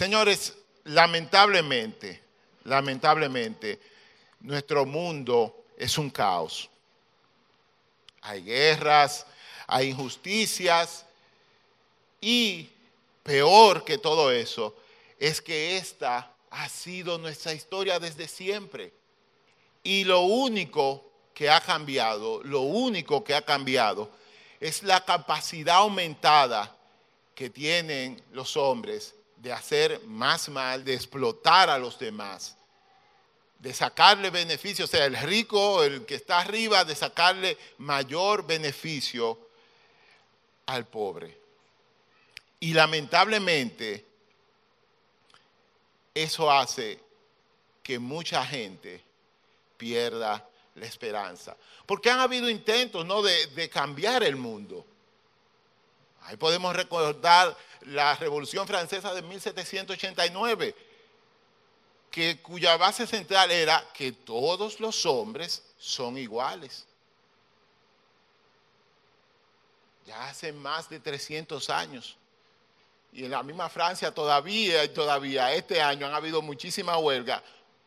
Señores, lamentablemente, lamentablemente, nuestro mundo es un caos. Hay guerras, hay injusticias y peor que todo eso es que esta ha sido nuestra historia desde siempre. Y lo único que ha cambiado, lo único que ha cambiado es la capacidad aumentada que tienen los hombres de hacer más mal, de explotar a los demás, de sacarle beneficio, o sea, el rico, el que está arriba, de sacarle mayor beneficio al pobre. Y lamentablemente, eso hace que mucha gente pierda la esperanza. Porque han habido intentos ¿no? de, cambiar el mundo. Ahí podemos recordar la Revolución Francesa de 1789, que, cuya base central era que todos los hombres son iguales. Ya hace más de 300 años. Y en la misma Francia todavía todavía este año han habido muchísimas huelgas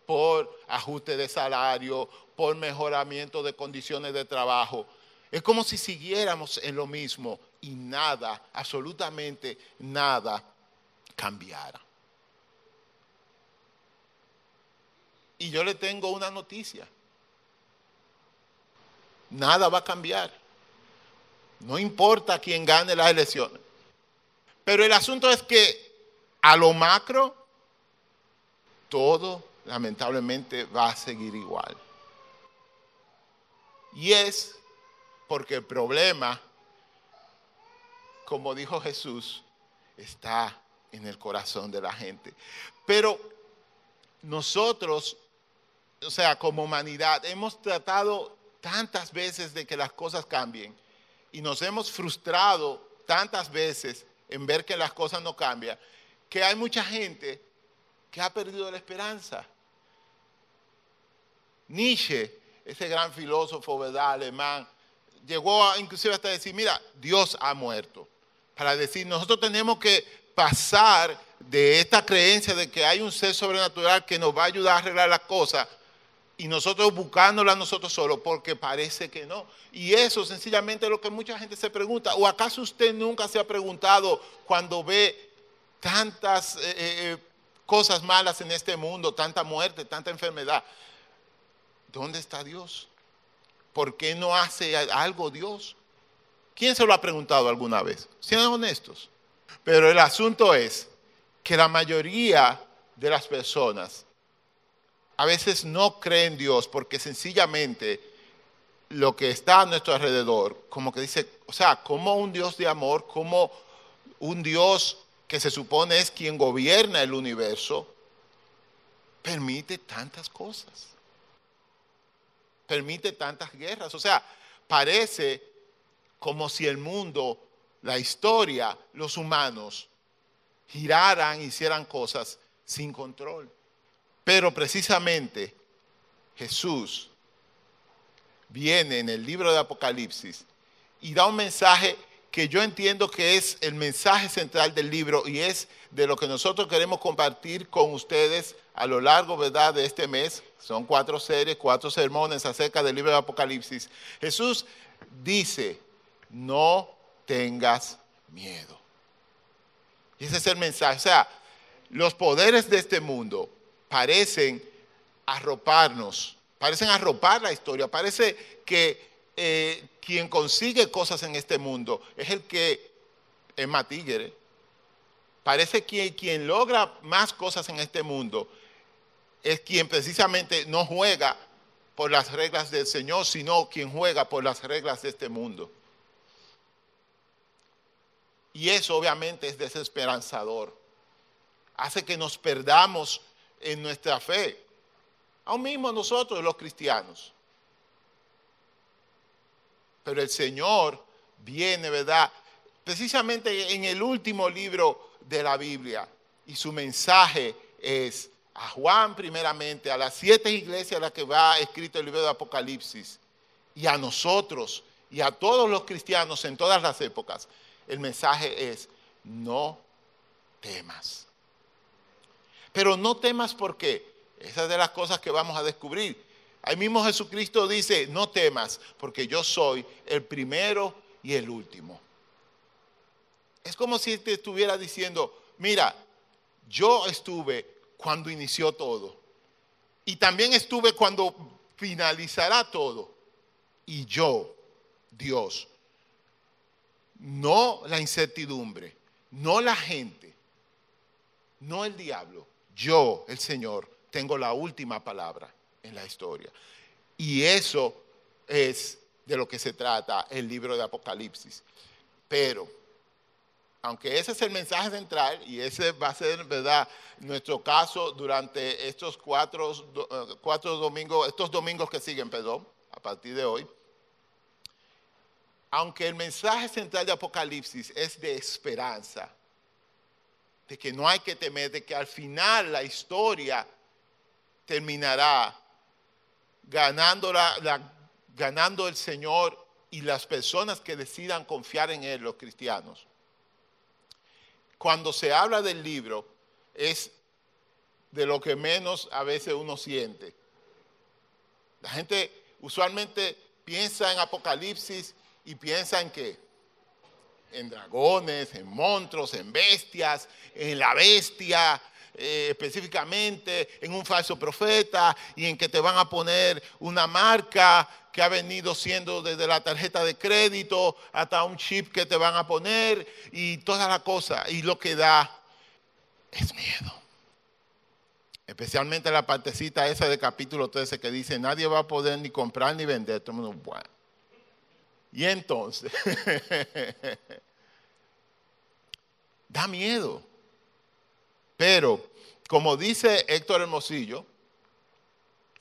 por ajuste de salario, por mejoramiento de condiciones de trabajo. Es como si siguiéramos en lo mismo y nada, absolutamente nada cambiara. Y yo le tengo una noticia. Nada va a cambiar. No importa quién gane las elecciones. Pero el asunto es que a lo macro, todo lamentablemente va a seguir igual. Y es porque el problema, como dijo Jesús, está en el corazón de la gente. Pero nosotros, o sea, como humanidad, hemos tratado tantas veces de que las cosas cambien y nos hemos frustrado tantas veces en ver que las cosas no cambian, que hay mucha gente que ha perdido la esperanza. Nietzsche ese gran filósofo, ¿verdad? Alemán, llegó a, inclusive hasta decir, mira, Dios ha muerto. Para decir, nosotros tenemos que pasar de esta creencia de que hay un ser sobrenatural que nos va a ayudar a arreglar las cosas y nosotros buscándola nosotros solos, porque parece que no. Y eso sencillamente es lo que mucha gente se pregunta. ¿O acaso usted nunca se ha preguntado cuando ve tantas eh, eh, eh, cosas malas en este mundo, tanta muerte, tanta enfermedad? ¿Dónde está Dios? ¿Por qué no hace algo Dios? ¿Quién se lo ha preguntado alguna vez? Sean honestos. Pero el asunto es que la mayoría de las personas a veces no creen en Dios porque sencillamente lo que está a nuestro alrededor, como que dice, o sea, como un Dios de amor, como un Dios que se supone es quien gobierna el universo, permite tantas cosas permite tantas guerras. O sea, parece como si el mundo, la historia, los humanos giraran, hicieran cosas sin control. Pero precisamente Jesús viene en el libro de Apocalipsis y da un mensaje que yo entiendo que es el mensaje central del libro y es de lo que nosotros queremos compartir con ustedes a lo largo ¿verdad? de este mes. Son cuatro series, cuatro sermones acerca del libro de Apocalipsis. Jesús dice, no tengas miedo. Y ese es el mensaje. O sea, los poderes de este mundo parecen arroparnos, parecen arropar la historia, parece que eh, quien consigue cosas en este mundo es el que es más tigre. Parece que quien logra más cosas en este mundo es quien precisamente no juega por las reglas del Señor, sino quien juega por las reglas de este mundo. Y eso obviamente es desesperanzador. Hace que nos perdamos en nuestra fe. Aún mismo nosotros los cristianos. Pero el Señor viene, ¿verdad? Precisamente en el último libro de la Biblia. Y su mensaje es a Juan primeramente, a las siete iglesias a las que va escrito el libro de Apocalipsis, y a nosotros y a todos los cristianos en todas las épocas, el mensaje es, no temas. Pero no temas por qué. Esa es de las cosas que vamos a descubrir. Ahí mismo Jesucristo dice, no temas, porque yo soy el primero y el último. Es como si te estuviera diciendo, mira, yo estuve cuando inició todo. Y también estuve cuando finalizará todo. Y yo, Dios, no la incertidumbre, no la gente, no el diablo, yo, el Señor, tengo la última palabra en la historia. Y eso es de lo que se trata el libro de Apocalipsis. Pero, aunque ese es el mensaje central y ese va a ser, ¿verdad?, nuestro caso durante estos cuatro, eh, cuatro domingos, estos domingos que siguen, perdón, a partir de hoy, aunque el mensaje central de Apocalipsis es de esperanza, de que no hay que temer, de que al final la historia terminará ganando, ganando el Señor y las personas que decidan confiar en Él, los cristianos. Cuando se habla del libro, es de lo que menos a veces uno siente. La gente usualmente piensa en Apocalipsis y piensan que en dragones, en monstruos, en bestias, en la bestia, eh, específicamente en un falso profeta y en que te van a poner una marca que ha venido siendo desde la tarjeta de crédito hasta un chip que te van a poner y toda la cosa. Y lo que da es miedo. Especialmente la partecita esa de capítulo 13 que dice, nadie va a poder ni comprar ni vender. Bueno. Y entonces, da miedo. Pero, como dice Héctor Hermosillo,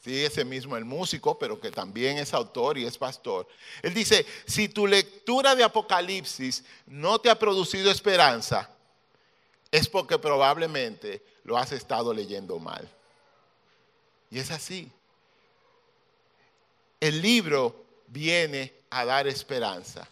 sí, ese mismo el músico, pero que también es autor y es pastor, él dice, si tu lectura de Apocalipsis no te ha producido esperanza, es porque probablemente lo has estado leyendo mal. Y es así. El libro viene a dar esperanza.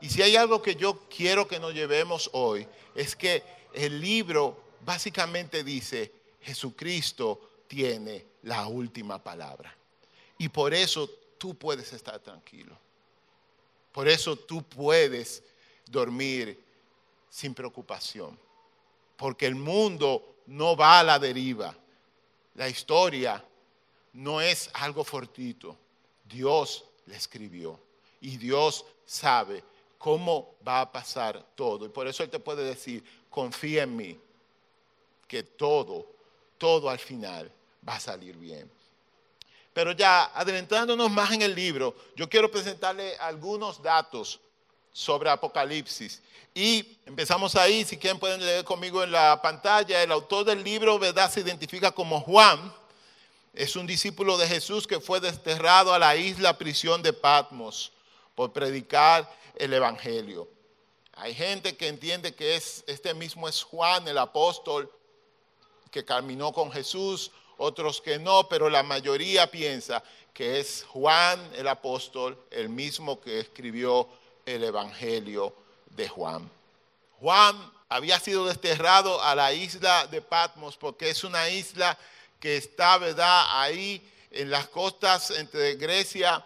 Y si hay algo que yo quiero que nos llevemos hoy, es que el libro básicamente dice, Jesucristo tiene la última palabra. Y por eso tú puedes estar tranquilo. Por eso tú puedes dormir sin preocupación. Porque el mundo no va a la deriva. La historia no es algo fortito. Dios le escribió. Y Dios sabe cómo va a pasar todo. Y por eso Él te puede decir, confía en mí, que todo, todo al final va a salir bien. Pero ya adentrándonos más en el libro, yo quiero presentarle algunos datos sobre Apocalipsis. Y empezamos ahí, si quieren pueden leer conmigo en la pantalla. El autor del libro, ¿verdad? Se identifica como Juan es un discípulo de Jesús que fue desterrado a la isla prisión de Patmos por predicar el Evangelio. Hay gente que entiende que es, este mismo es Juan, el apóstol, que caminó con Jesús, otros que no, pero la mayoría piensa que es Juan el apóstol, el mismo que escribió el Evangelio de Juan. Juan había sido desterrado a la isla de Patmos porque es una isla que está, ¿verdad?, ahí en las costas entre Grecia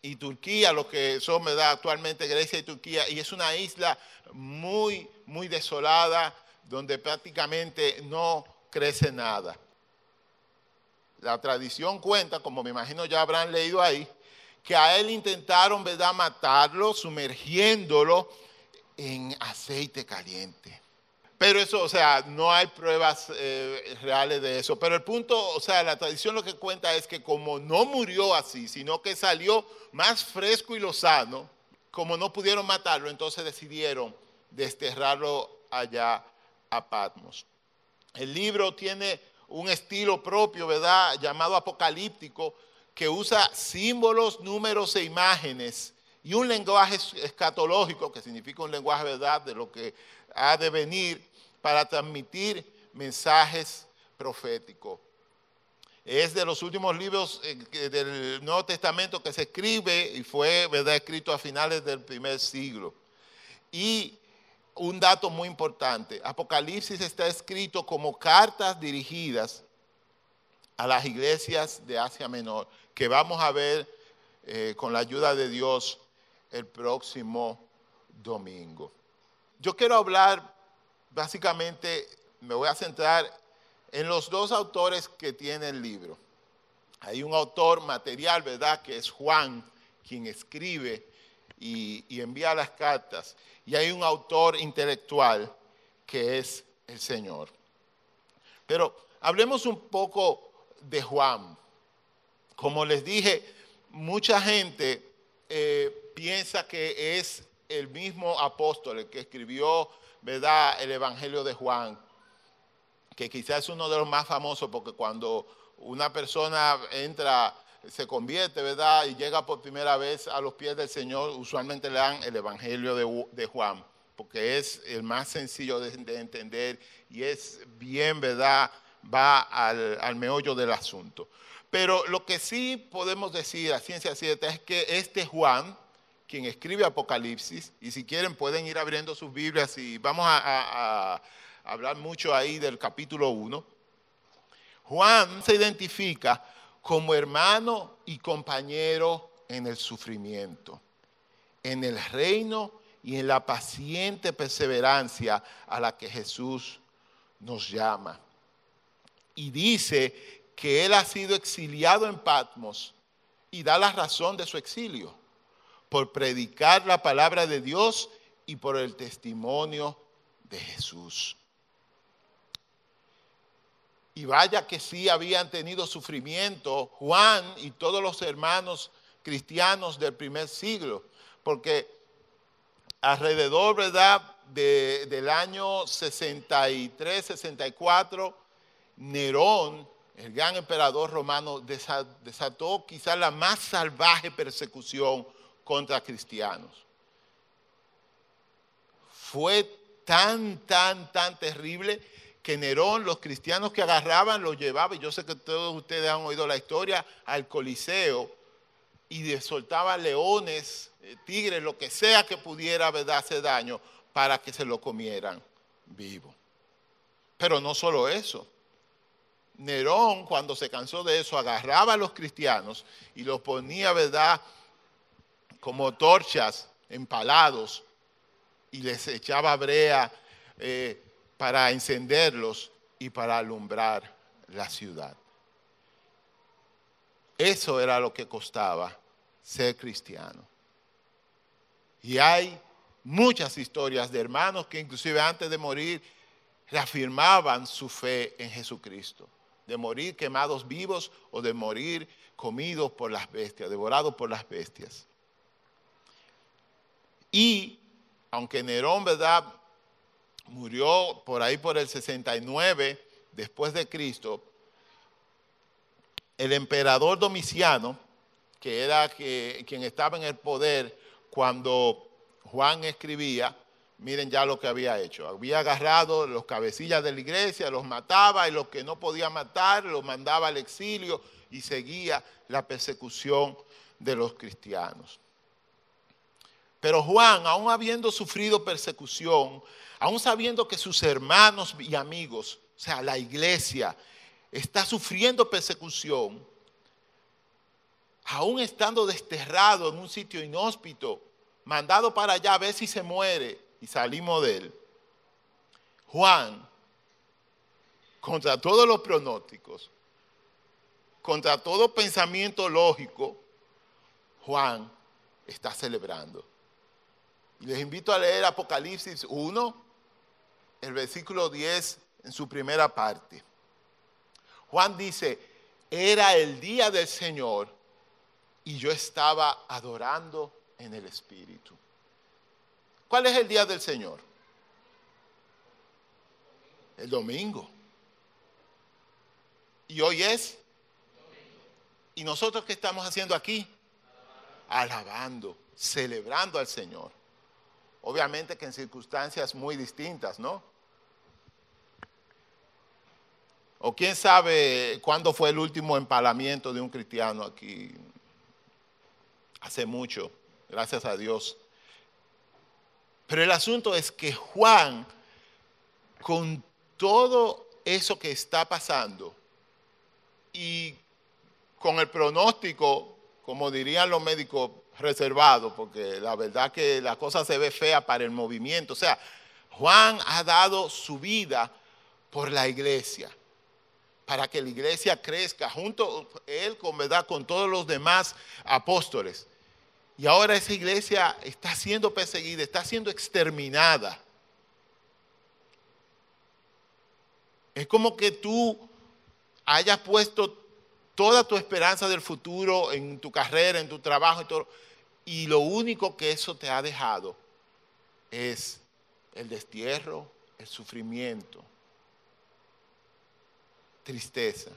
y Turquía, lo que son, ¿verdad?, actualmente Grecia y Turquía, y es una isla muy, muy desolada, donde prácticamente no crece nada. La tradición cuenta, como me imagino ya habrán leído ahí, que a él intentaron, ¿verdad?, matarlo, sumergiéndolo en aceite caliente. Pero eso, o sea, no hay pruebas eh, reales de eso. Pero el punto, o sea, la tradición lo que cuenta es que como no murió así, sino que salió más fresco y lozano, como no pudieron matarlo, entonces decidieron desterrarlo allá a Patmos. El libro tiene un estilo propio, ¿verdad? Llamado apocalíptico, que usa símbolos, números e imágenes y un lenguaje escatológico, que significa un lenguaje, ¿verdad?, de lo que ha de venir para transmitir mensajes proféticos. Es de los últimos libros eh, del Nuevo Testamento que se escribe y fue escrito a finales del primer siglo. Y un dato muy importante. Apocalipsis está escrito como cartas dirigidas a las iglesias de Asia Menor, que vamos a ver eh, con la ayuda de Dios el próximo domingo. Yo quiero hablar, básicamente, me voy a centrar en los dos autores que tiene el libro. Hay un autor material, ¿verdad?, que es Juan, quien escribe y, envía las cartas. Y hay un autor intelectual que es el Señor. Pero hablemos un poco de Juan. Como les dije, mucha gente eh, piensa que es el mismo apóstol el que escribió, ¿verdad?, el Evangelio de Juan, que quizás es uno de los más famosos porque cuando una persona entra, se convierte, ¿verdad?, y llega por primera vez a los pies del Señor, usualmente le dan el Evangelio de, Juan, porque es el más sencillo de, de entender y es bien, ¿verdad?, va al, meollo del asunto. Pero lo que sí podemos decir a ciencia cierta es que este Juan, quien escribe Apocalipsis, y si quieren pueden ir abriendo sus Biblias y vamos a, hablar mucho ahí del capítulo 1. Juan se identifica como hermano y compañero en el sufrimiento, en el reino y en la paciente perseverancia a la que Jesús nos llama y dice que él ha sido exiliado en Patmos y da la razón de su exilio por predicar la palabra de Dios y por el testimonio de Jesús. Y vaya que sí habían tenido sufrimiento Juan y todos los hermanos cristianos del primer siglo, porque alrededor, ¿verdad?, del año 63, 64, Nerón, el gran emperador romano, desató quizás la más salvaje persecución contra cristianos. Fue tan, tan, tan terrible que Nerón, los cristianos que agarraban, los llevaba, y yo sé que todos ustedes han oído la historia, al Coliseo y soltaba leones, eh, tigres, lo que sea que pudiera hacer daño para que se lo comieran vivo. Pero no solo eso. Nerón, cuando se cansó de eso, agarraba a los cristianos y los ponía, ¿verdad?, como torchas empalados y les echaba brea eh, para encenderlos y para alumbrar la ciudad. Eso era lo que costaba ser cristiano. Y hay muchas historias de hermanos que inclusive antes de morir reafirmaban su fe en Jesucristo de morir quemados vivos o de morir comidos por las bestias, devorados por las bestias. Y aunque Nerón, ¿verdad? Murió por ahí por el 69 después de Cristo, el emperador Domiciano, que era quien estaba en el poder cuando Juan escribía, miren ya lo que había hecho. Había agarrado los cabecillas de la iglesia, los mataba y los que no podía matar los mandaba al exilio y seguía la persecución de los cristianos. Pero Juan, aún habiendo sufrido persecución, aún sabiendo que sus hermanos y amigos, o sea, la iglesia, está sufriendo persecución, aún estando desterrado en un sitio inhóspito, mandado para allá a ver si se muere, y salimos de él, Juan, contra todos los pronósticos, contra todo pensamiento lógico, Juan está celebrando. Les invito a leer Apocalipsis 1, el versículo 10 en su primera parte. Juan dice, era el día del Señor y yo estaba adorando en el Espíritu. ¿Cuál es el día del Señor? El domingo. ¿Y hoy es? ¿Y nosotros qué estamos haciendo aquí? Alabando, celebrando al Señor. Obviamente que en circunstancias muy distintas, ¿no? O quién sabe cuándo fue el último empalamiento de un cristiano aquí. Hace mucho, gracias a Dios Pero el asunto es que Juan, con todo eso que está pasando y con el pronóstico, como dirían los médicos, reservado, porque la verdad que la cosa se ve fea para el movimiento. O sea, Juan ha dado su vida por la iglesia, para que la iglesia crezca junto él con verdad con todos los demás apóstoles. Y ahora esa iglesia está siendo perseguida, está siendo exterminada. Es como que tú hayas puesto toda tu esperanza del futuro en tu carrera, en tu trabajo y todo, y lo único que eso te ha dejado es el destierro, el sufrimiento, tristeza.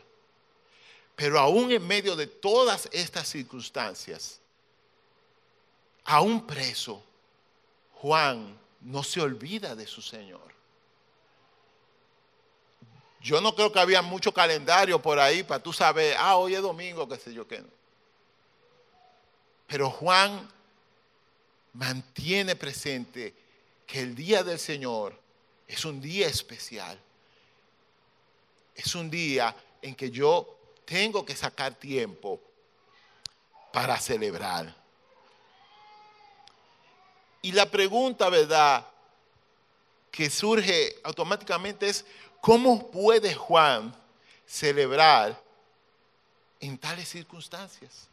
Pero aún en medio de todas estas circunstancias, aún preso, Juan no se olvida de su Señor. Yo no creo que había mucho calendario por ahí para tú saber, ah, hoy es domingo, qué sé yo qué. Pero Juan mantiene presente que el día del Señor es un día especial. Es un día en que yo tengo que sacar tiempo para celebrar. Y la pregunta, ¿verdad?, que surge automáticamente es, ¿cómo puede Juan celebrar en tales circunstancias?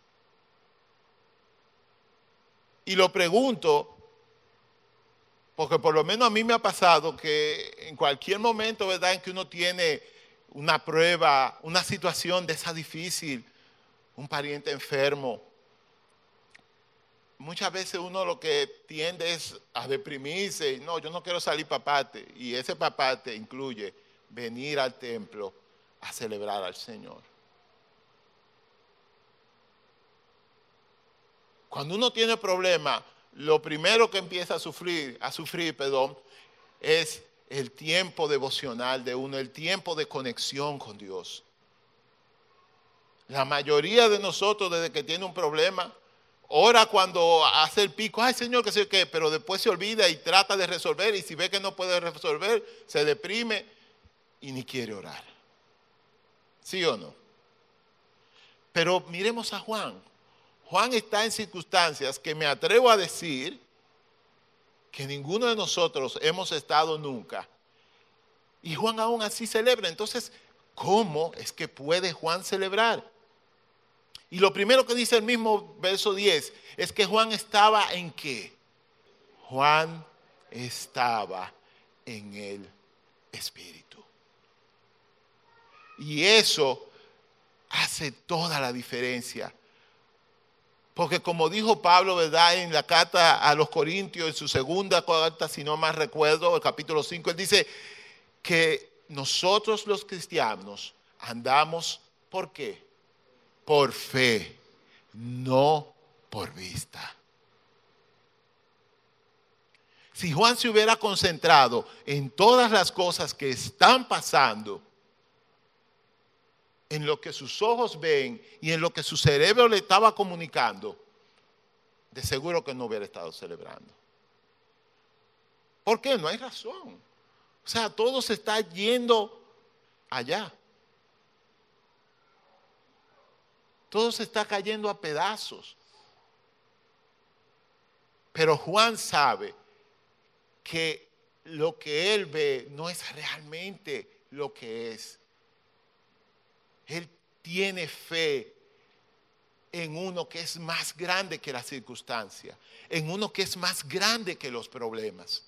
Y lo pregunto porque por lo menos a mí me ha pasado que en cualquier momento, ¿verdad?, en que uno tiene una prueba, una situación de esa difícil, un pariente enfermo, muchas veces uno lo que tiende es a deprimirse, no, yo no quiero salir papate, y ese papate incluye venir al templo a celebrar al Señor. Cuando uno tiene problemas, lo primero que empieza a sufrir, a sufrir, perdón, es el tiempo devocional de uno, el tiempo de conexión con Dios. La mayoría de nosotros, desde que tiene un problema, ora cuando hace el pico, ay Señor, que sé qué, pero después se olvida y trata de resolver, y si ve que no puede resolver, se deprime y ni quiere orar. ¿Sí o no? Pero miremos a Juan. Juan está en circunstancias que me atrevo a decir que ninguno de nosotros hemos estado nunca. Y Juan aún así celebra. Entonces, ¿cómo es que puede Juan celebrar? Y lo primero que dice el mismo verso 10 es que Juan estaba en qué? Juan estaba en el Espíritu. Y eso hace toda la diferencia porque como dijo Pablo, ¿verdad? En la carta a los Corintios, en su segunda carta, si no más recuerdo, el capítulo 5, él dice que nosotros los cristianos andamos, ¿por qué? Por fe, no por vista. Si Juan se hubiera concentrado en todas las cosas que están pasando, en lo que sus ojos ven y en lo que su cerebro le estaba comunicando, de seguro que no hubiera estado celebrando. ¿Por qué? No hay razón. O sea, todo se está yendo allá. Todo se está cayendo a pedazos. Pero Juan sabe que lo que él ve no es realmente lo que es. Él tiene fe en uno que es más grande que la circunstancia, en uno que es más grande que los problemas.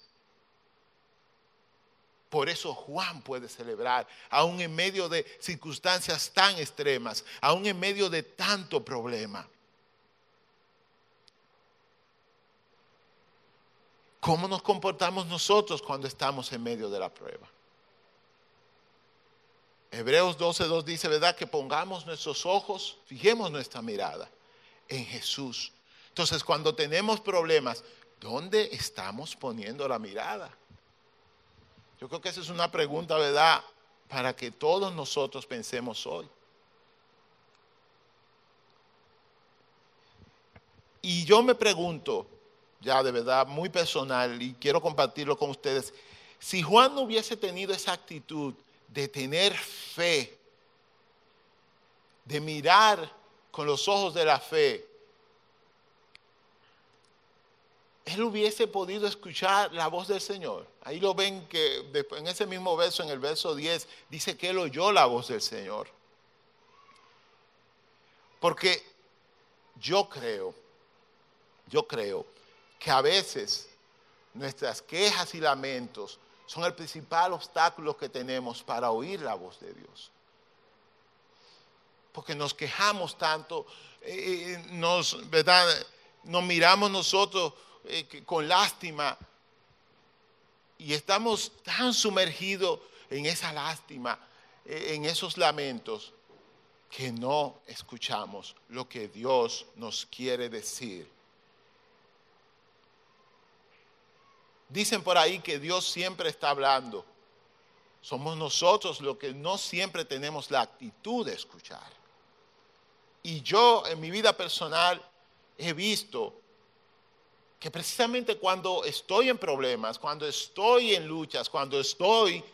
Por eso Juan puede celebrar, aún en medio de circunstancias tan extremas, aún en medio de tanto problema. ¿Cómo nos comportamos nosotros cuando estamos en medio de la prueba? Hebreos 12.2 dice, ¿verdad? Que pongamos nuestros ojos, fijemos nuestra mirada en Jesús. Entonces, cuando tenemos problemas, ¿dónde estamos poniendo la mirada? Yo creo que esa es una pregunta, ¿verdad? Para que todos nosotros pensemos hoy. Y yo me pregunto, ya de verdad muy personal y quiero compartirlo con ustedes. Si Juan no hubiese tenido esa actitud de tener fe, de mirar con los ojos de la fe, él hubiese podido escuchar la voz del Señor. Ahí lo ven que en ese mismo verso, en el verso 10, dice que él oyó la voz del Señor. Porque yo creo, yo creo que a veces nuestras quejas y lamentos son el principal obstáculo que tenemos para oír la voz de Dios. Porque nos quejamos tanto, eh, eh, nos, miramos nosotros eh, con lástima y estamos tan sumergidos en esa lástima, en esos lamentos, que no escuchamos lo que Dios nos quiere decir. Dicen por ahí que Dios siempre está hablando. Somos nosotros los que no siempre tenemos la actitud de escuchar. Y yo en mi vida personal he visto que precisamente cuando estoy en problemas, cuando estoy en luchas, cuando estoy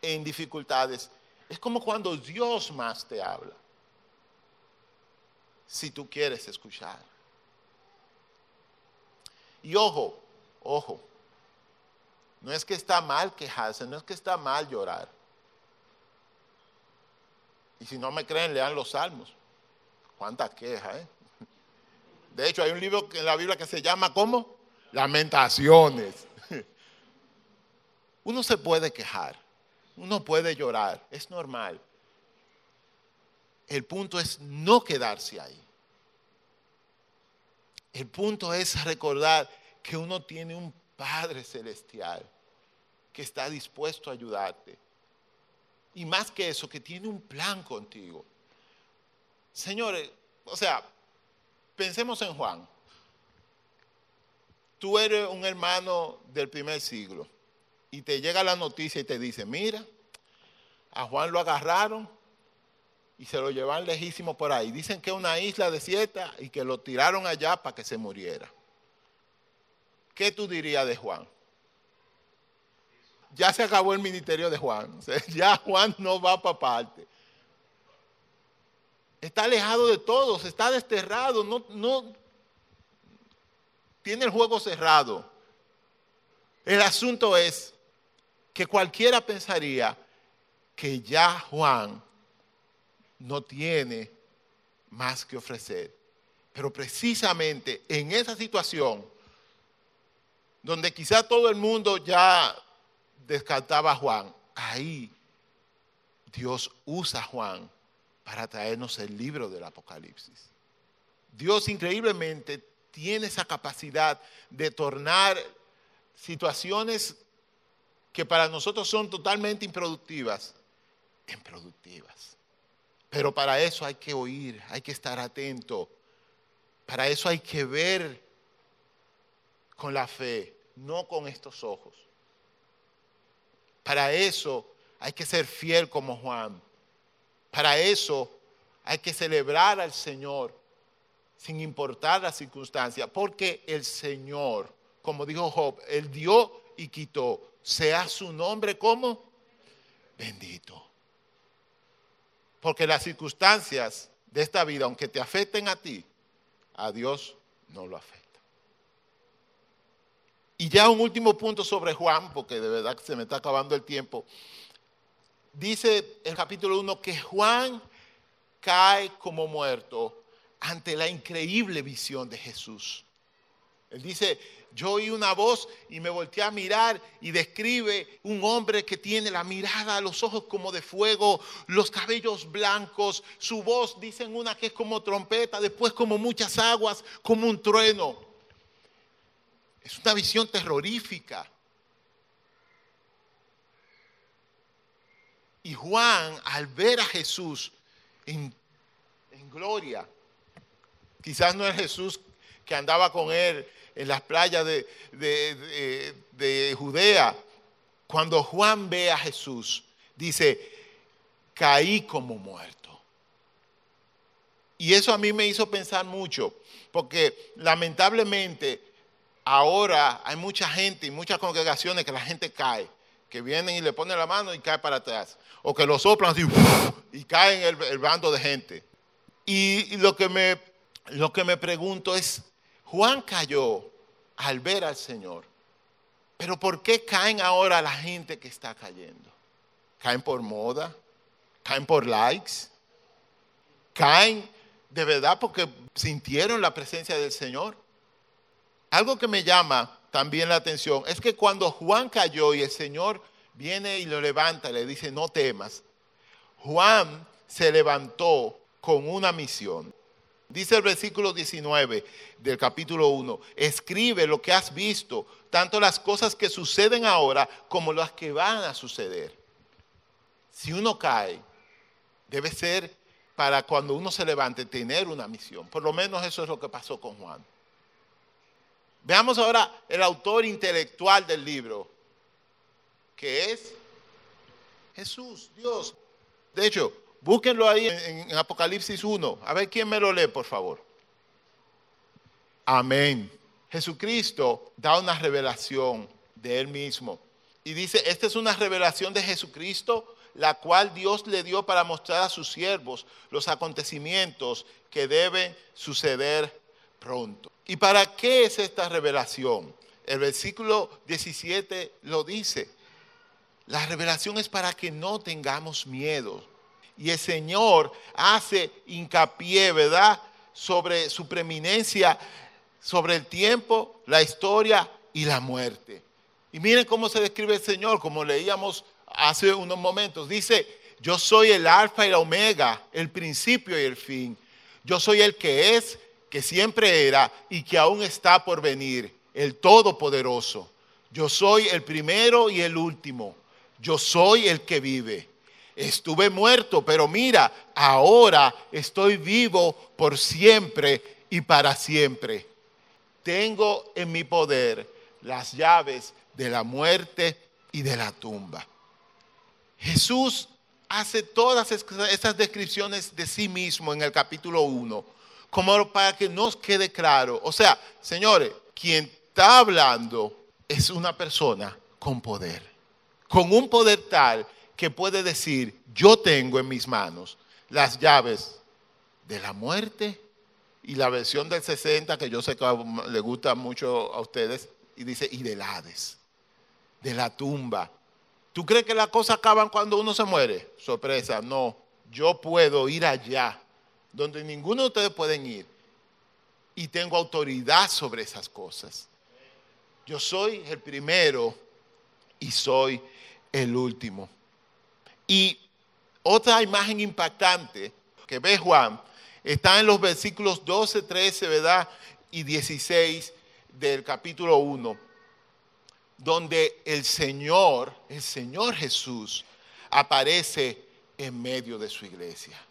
en dificultades, es como cuando Dios más te habla. Si tú quieres escuchar. Y ojo, ojo, no es que está mal quejarse, no es que está mal llorar. Y si no me creen, lean los salmos. Cuánta queja, ¿eh? De hecho, hay un libro en la Biblia que se llama ¿cómo? Lamentaciones. Uno se puede quejar. Uno puede llorar, es normal. El punto es no quedarse ahí. El punto es recordar que uno tiene un Padre celestial que está dispuesto a ayudarte. Y más que eso, que tiene un plan contigo. Señores, o sea, pensemos en Juan. Tú eres un hermano del primer siglo y te llega la noticia y te dice, mira, a Juan lo agarraron y se lo llevan lejísimo por ahí. Dicen que es una isla desierta y que lo tiraron allá para que se muriera. ¿Qué tú dirías de Juan? Ya se acabó el ministerio de Juan. ya Juan no va para parte. Está alejado de todos, está desterrado, no, no tiene el juego cerrado. El asunto es que cualquiera pensaría que ya Juan no tiene más que ofrecer. Pero precisamente en esa situación, donde quizá todo el mundo ya descartaba a Juan, ahí Dios usa a Juan para traernos el libro del Apocalipsis. Dios increíblemente tiene esa capacidad de tornar situaciones que para nosotros son totalmente improductivas en productivas. Pero para eso hay que oír, hay que estar atento. Para eso hay que ver con la fe, no con estos ojos. Para eso hay que ser fiel como Juan. Para eso hay que celebrar al Señor sin importar la circunstancia, porque el Señor, como dijo Job, Él dio y quitó, sea su nombre como bendito. Porque las circunstancias de esta vida, aunque te afecten a ti, a Dios no lo afecta. Y ya un último punto sobre Juan, porque de verdad se me está acabando el tiempo. Dice el capítulo 1 que Juan cae como muerto ante la increíble visión de Jesús. Él dice, yo oí una voz y me volteé a mirar y describe un hombre que tiene la mirada, los ojos como de fuego, los cabellos blancos, su voz, dicen una que es como trompeta, después como muchas aguas, como un trueno. Es una visión terrorífica. Y Juan, al ver a Jesús en, gloria, quizás no es Jesús que andaba con él en las playas de, Judea, cuando Juan ve a Jesús, dice, caí como muerto. Y eso a mí me hizo pensar mucho, porque lamentablemente ahora hay mucha gente y muchas congregaciones que la gente cae, que vienen y le ponen la mano y cae para atrás, o que lo soplan así y cae en el, bando de gente. Y, lo, que me, lo que me pregunto es, Juan cayó al ver al Señor, pero ¿por qué caen ahora la gente que está cayendo? ¿Caen por moda? ¿Caen por likes? ¿Caen de verdad porque sintieron la presencia del Señor? Algo que me llama también la atención es que cuando Juan cayó y el Señor viene y lo levanta, le dice, no temas, Juan se levantó con una misión. Dice el versículo 19 del capítulo 1, escribe lo que has visto, tanto las cosas que suceden ahora como las que van a suceder. Si uno cae, debe ser para cuando uno se levante tener una misión. Por lo menos eso es lo que pasó con Juan. Veamos ahora el autor intelectual del libro, que es Jesús, Dios. De hecho, búsquenlo ahí en, Apocalipsis 1. A ver quién me lo lee, por favor. Amén. Jesucristo da una revelación de él mismo. Y dice, esta es una revelación de Jesucristo, la cual Dios le dio para mostrar a sus siervos los acontecimientos que deben suceder pronto. ¿Y para qué es esta revelación? El versículo 17 lo dice. La revelación es para que no tengamos miedo. Y el Señor hace hincapié, ¿verdad? Sobre su preeminencia, sobre el tiempo, la historia y la muerte. Y miren cómo se describe el Señor, como leíamos hace unos momentos. Dice, yo soy el alfa y la omega, el principio y el fin. Yo soy el que es, que siempre era y que aún está por venir, el Todopoderoso. Yo soy el primero y el último yo soy el que vive. Estuve muerto, pero mira, ahora estoy vivo por siempre y para siempre. Tengo en mi poder las llaves de la muerte y de la tumba. Jesús hace todas esas descripciones de sí mismo en el capítulo 1, como para que nos quede claro. O sea, señores, quien está hablando es una persona con poder con un poder tal que puede decir, yo tengo en mis manos las llaves de la muerte y la versión del 60, que yo sé que le gusta mucho a ustedes, y dice, y del Hades, de la tumba. ¿Tú crees que las cosas acaban cuando uno se muere? Sorpresa, no. Yo puedo ir allá, donde ninguno de ustedes pueden ir, y tengo autoridad sobre esas cosas. Yo soy el primero y soy el último. Y otra imagen impactante que ve Juan está en los versículos 12, 13, ¿verdad? Y 16 del capítulo 1, donde el Señor, el Señor Jesús, aparece en medio de su iglesia.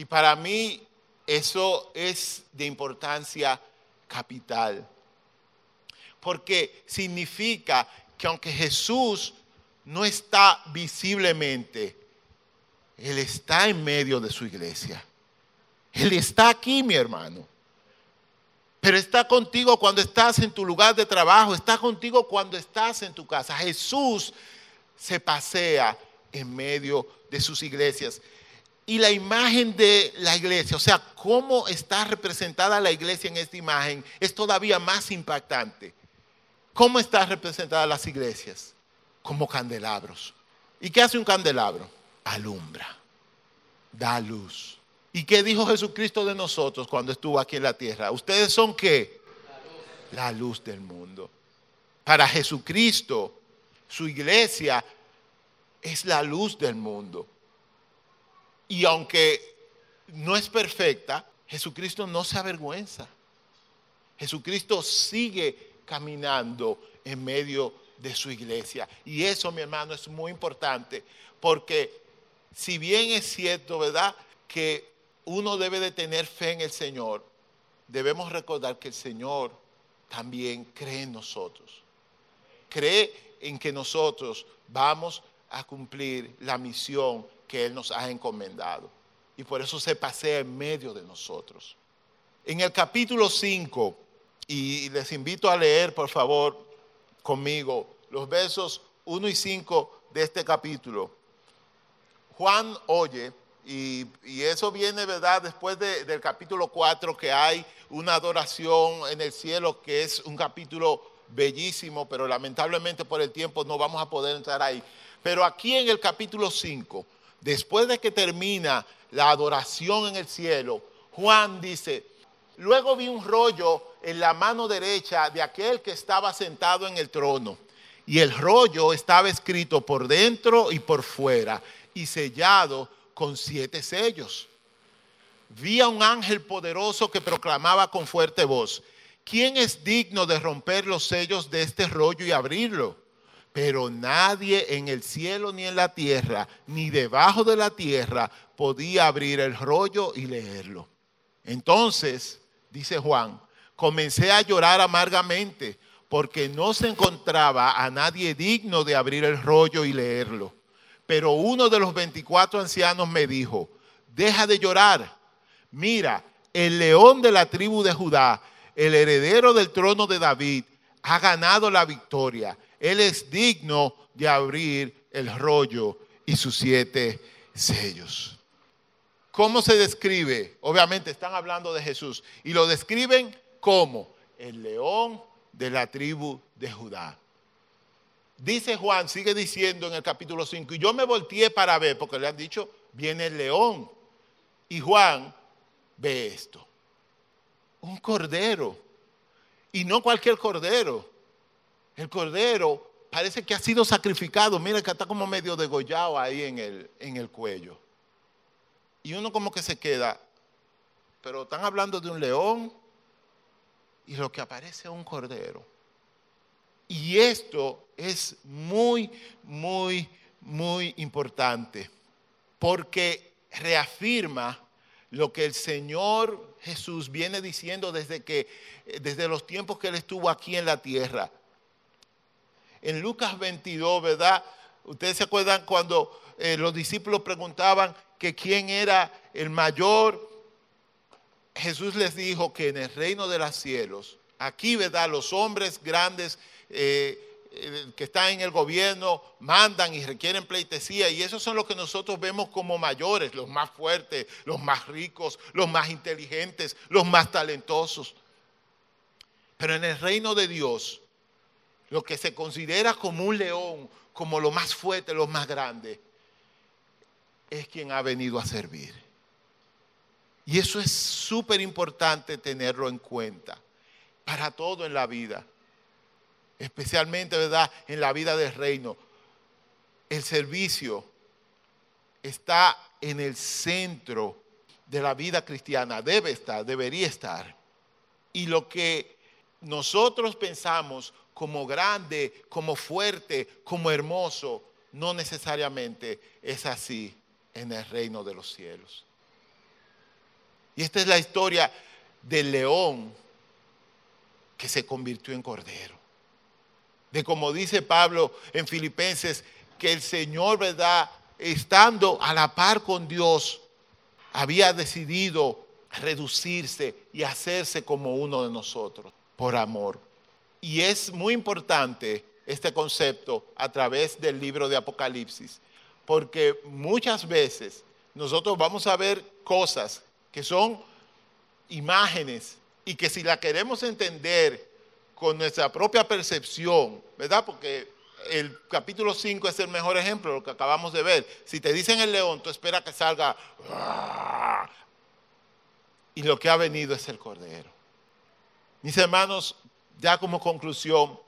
Y para mí eso es de importancia capital, porque significa que aunque Jesús no está visiblemente, Él está en medio de su iglesia. Él está aquí, mi hermano. Pero está contigo cuando estás en tu lugar de trabajo, está contigo cuando estás en tu casa. Jesús se pasea en medio de sus iglesias. Y la imagen de la iglesia, o sea, cómo está representada la iglesia en esta imagen, es todavía más impactante. ¿Cómo están representadas las iglesias? como candelabros. ¿Y qué hace un candelabro? Alumbra, da luz. ¿Y qué dijo Jesucristo de nosotros cuando estuvo aquí en la tierra? ¿Ustedes son qué? La luz, del mundo. Para Jesucristo, su iglesia es la luz del mundo. Y aunque no es perfecta, Jesucristo no se avergüenza. Jesucristo sigue caminando en medio de su iglesia. Y eso, mi hermano, es muy importante, porque si bien es cierto, ¿verdad?, que uno debe de tener fe en el Señor, debemos recordar que el Señor también cree en nosotros. Cree en que nosotros vamos a cumplir la misión que Él nos ha encomendado. y por eso se pasea en medio de nosotros. En el capítulo 5, y les invito a leer, por favor, conmigo, los versos 1 y 5 de este capítulo. Juan oye, y, eso viene, ¿verdad? Después del capítulo 4, que hay una adoración en el cielo, que es un capítulo bellísimo, pero lamentablemente por el tiempo no vamos a poder entrar ahí. Pero aquí en el capítulo 5, después de que termina la adoración en el cielo, Juan dice, luego vi un rollo en la mano derecha de aquel que estaba sentado en el trono. Y el rollo estaba escrito por dentro y por fuera y sellado con siete sellos. Vi a un ángel poderoso que proclamaba con fuerte voz, ¿quién es digno de romper los sellos de este rollo y abrirlo? Pero nadie en el cielo ni en la tierra, ni debajo de la tierra, podía abrir el rollo y leerlo. Entonces, dice Juan, comencé a llorar amargamente porque no se encontraba a nadie digno de abrir el rollo y leerlo. Pero uno de los 24 ancianos me dijo, deja de llorar. Mira, el león de la tribu de Judá, el heredero del trono de David, ha ganado la victoria. Él es digno de abrir el rollo y sus siete sellos. ¿Cómo se describe? Obviamente están hablando de Jesús y lo describen como el león de la tribu de Judá. Dice Juan, sigue diciendo en el capítulo 5, y yo me volteé para ver, porque le han dicho, viene el león. Y Juan ve esto. Un cordero. Y no cualquier cordero. El cordero parece que ha sido sacrificado. Mira que está como medio degollado ahí en el, en el cuello. Y uno como que se queda, pero están hablando de un león y lo que aparece es un cordero. Y esto es muy, muy, muy importante, porque reafirma lo que el Señor Jesús viene diciendo desde que desde los tiempos que él estuvo aquí en la tierra. En Lucas 22, ¿verdad? Ustedes se acuerdan cuando eh, los discípulos preguntaban que quién era el mayor. Jesús les dijo que en el reino de los cielos, aquí, ¿verdad? Los hombres grandes eh, eh, que están en el gobierno mandan y requieren pleitesía y esos son los que nosotros vemos como mayores, los más fuertes, los más ricos, los más inteligentes, los más talentosos. Pero en el reino de Dios, lo que se considera como un león, como lo más fuerte, lo más grande, es quien ha venido a servir. Y eso es súper importante tenerlo en cuenta para todo en la vida especialmente, ¿verdad?, en la vida del reino. El servicio está en el centro de la vida cristiana, debe estar, debería estar. Y lo que nosotros pensamos como grande, como fuerte, como hermoso, no necesariamente es así en el reino de los cielos. Y esta es la historia del león que se convirtió en cordero de como dice Pablo en Filipenses, que el Señor, ¿verdad? Estando a la par con Dios, había decidido reducirse y hacerse como uno de nosotros por amor. Y es muy importante este concepto a través del libro de Apocalipsis, porque muchas veces nosotros vamos a ver cosas que son imágenes y que si la queremos entender con nuestra propia percepción, ¿verdad? Porque el capítulo 5 es el mejor ejemplo, lo que acabamos de ver. Si te dicen el león, tú esperas que salga. Y lo que ha venido es el cordero. Mis hermanos, ya como conclusión,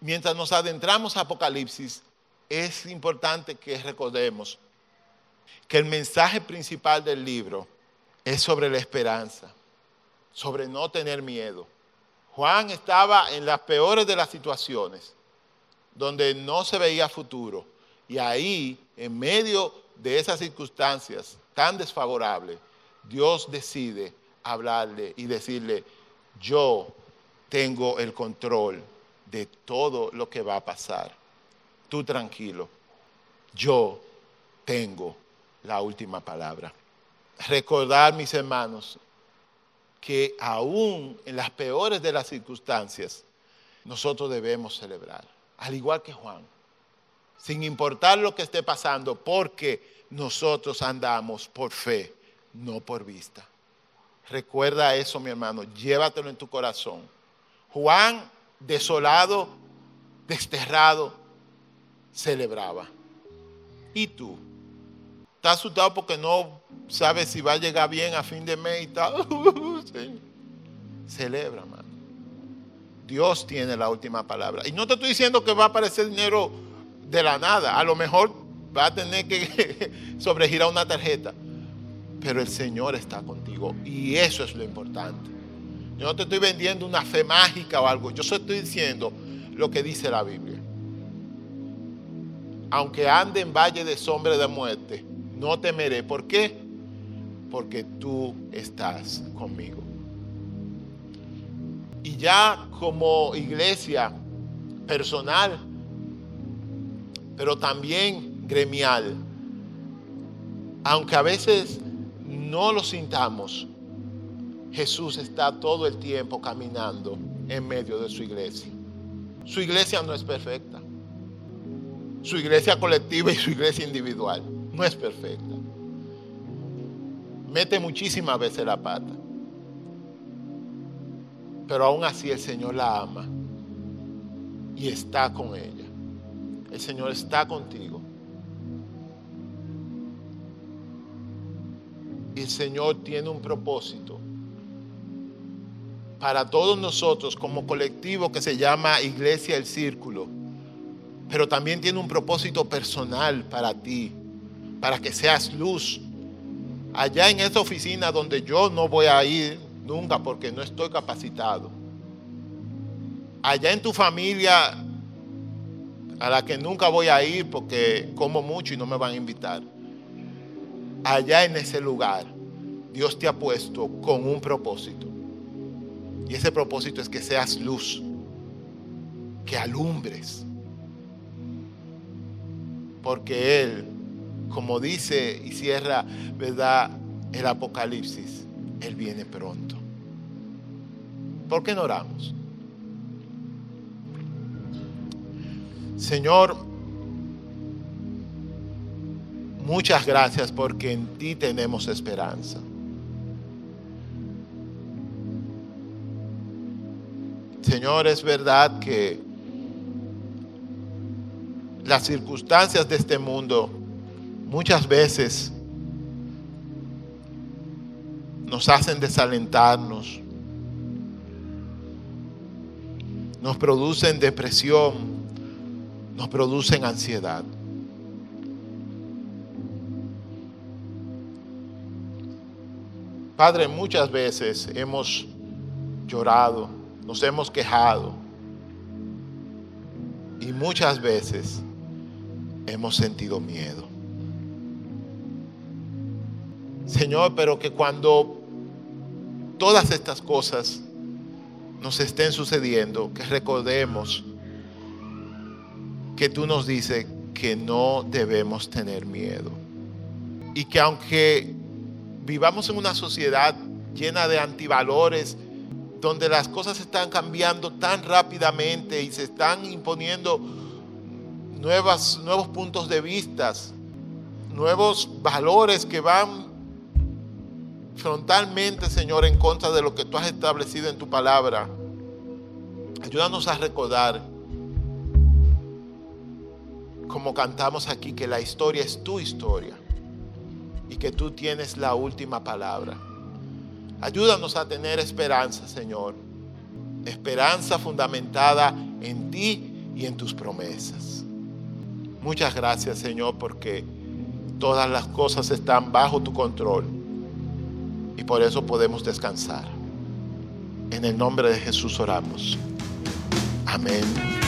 mientras nos adentramos a Apocalipsis, es importante que recordemos que el mensaje principal del libro es sobre la esperanza, sobre no tener miedo Juan estaba en las peores de las situaciones, donde no se veía futuro. Y ahí, en medio de esas circunstancias tan desfavorables, Dios decide hablarle y decirle, yo tengo el control de todo lo que va a pasar. Tú tranquilo, yo tengo la última palabra. recordar, mis hermanos, que aún en las peores de las circunstancias, nosotros debemos celebrar, al igual que Juan, sin importar lo que esté pasando, porque nosotros andamos por fe, no por vista. Recuerda eso, mi hermano, llévatelo en tu corazón. Juan, desolado, desterrado, celebraba. ¿Y tú? ¿Estás asustado porque no sabes si va a llegar bien a fin de mes y tal? Celebra, hermano. Dios tiene la última palabra. Y no te estoy diciendo que va a aparecer dinero de la nada. A lo mejor va a tener que sobregirar una tarjeta. Pero el Señor está contigo. Y eso es lo importante. Yo no te estoy vendiendo una fe mágica o algo. Yo solo estoy diciendo lo que dice la Biblia. Aunque ande en valle de sombra de muerte, no temeré. ¿Por qué? Porque tú estás conmigo. Y ya como iglesia personal, pero también gremial, aunque a veces no lo sintamos, Jesús está todo el tiempo caminando en medio de su iglesia. Su iglesia no es perfecta. Su iglesia colectiva y su iglesia individual no es perfecta. Mete muchísimas veces la pata. Pero aún así el Señor la ama y está con ella. El Señor está contigo. Y el Señor tiene un propósito para todos nosotros como colectivo que se llama Iglesia El Círculo. Pero también tiene un propósito personal para ti, para que seas luz. Allá en esa oficina donde yo no voy a ir nunca porque no estoy capacitado. Allá en tu familia a la que nunca voy a ir porque como mucho y no me van a invitar. Allá en ese lugar, Dios te ha puesto con un propósito. Y ese propósito es que seas luz, que alumbres. Porque Él, como dice y cierra, ¿verdad? El Apocalipsis, Él viene pronto. ¿Por qué no oramos? Señor, muchas gracias porque en ti tenemos esperanza. Señor, es verdad que las circunstancias de este mundo muchas veces nos hacen desalentarnos, nos producen depresión, nos producen ansiedad. Padre, muchas veces hemos llorado, nos hemos quejado y muchas veces hemos sentido miedo. Señor, pero que cuando todas estas cosas nos estén sucediendo, que recordemos que tú nos dices que no debemos tener miedo. Y que aunque vivamos en una sociedad llena de antivalores, donde las cosas están cambiando tan rápidamente y se están imponiendo nuevas, nuevos puntos de vista, nuevos valores que van frontalmente, Señor, en contra de lo que tú has establecido en tu palabra. Ayúdanos a recordar, como cantamos aquí, que la historia es tu historia y que tú tienes la última palabra. Ayúdanos a tener esperanza, Señor. Esperanza fundamentada en ti y en tus promesas. Muchas gracias, Señor, porque todas las cosas están bajo tu control y por eso podemos descansar. En el nombre de Jesús oramos. Amén.